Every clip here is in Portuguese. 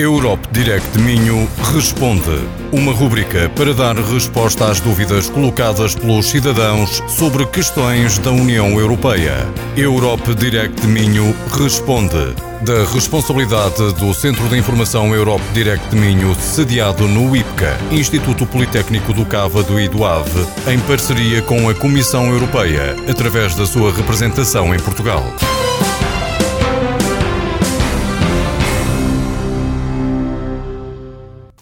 Europe Direct Minho Responde. Uma rubrica para dar resposta às dúvidas colocadas pelos cidadãos sobre questões da União Europeia. Europe Direct Minho Responde. Da responsabilidade do Centro de Informação Europe Direct Minho, sediado no IPCA, Instituto Politécnico do Cávado e do Ave, em parceria com a Comissão Europeia, através da sua representação em Portugal.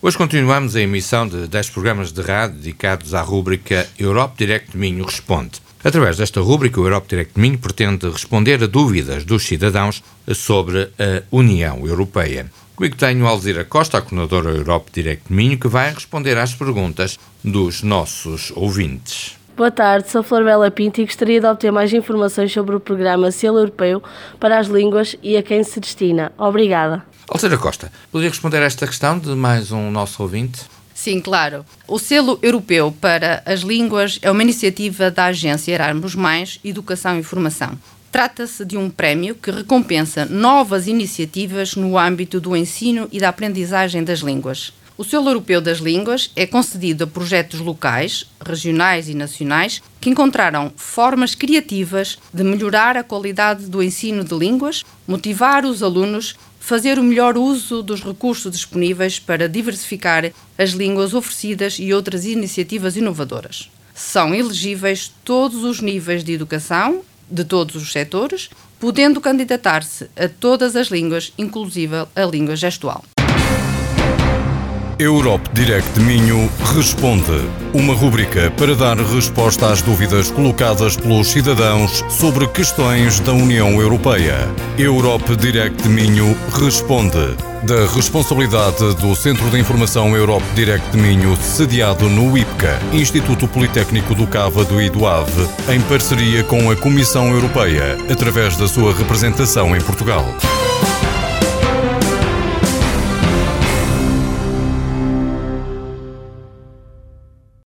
Hoje continuamos a emissão de 10 programas de rádio dedicados à rúbrica Europe Direct Minho Responde. Através desta rúbrica, o Europe Direct Minho pretende responder a dúvidas dos cidadãos sobre a União Europeia. Comigo tenho Alzira Costa, a coordenadora Europe Direct Minho, que vai responder às perguntas dos nossos ouvintes. Boa tarde, sou Flor Bela Pinto e gostaria de obter mais informações sobre o programa Selo Europeu para as Línguas e a quem se destina. Obrigada. Alcira Costa, poderia responder a esta questão de mais um nosso ouvinte? Sim, claro. O selo europeu para as línguas é uma iniciativa da agência Erasmus Mais Educação e Formação. Trata-se de um prémio que recompensa novas iniciativas no âmbito do ensino e da aprendizagem das línguas. O selo europeu das línguas é concedido a projetos locais, regionais e nacionais que encontraram formas criativas de melhorar a qualidade do ensino de línguas, motivar os alunos fazer o melhor uso dos recursos disponíveis para diversificar as línguas oferecidas e outras iniciativas inovadoras. São elegíveis todos os níveis de educação, de todos os setores, podendo candidatar-se a todas as línguas, inclusive a língua gestual. Europe Direct Minho Responde. Uma rubrica para dar resposta às dúvidas colocadas pelos cidadãos sobre questões da União Europeia. Europe Direct Minho Responde. Da responsabilidade do Centro de Informação Europe Direct Minho, sediado no IPCA, Instituto Politécnico do Cávado e do Ave, em parceria com a Comissão Europeia, através da sua representação em Portugal.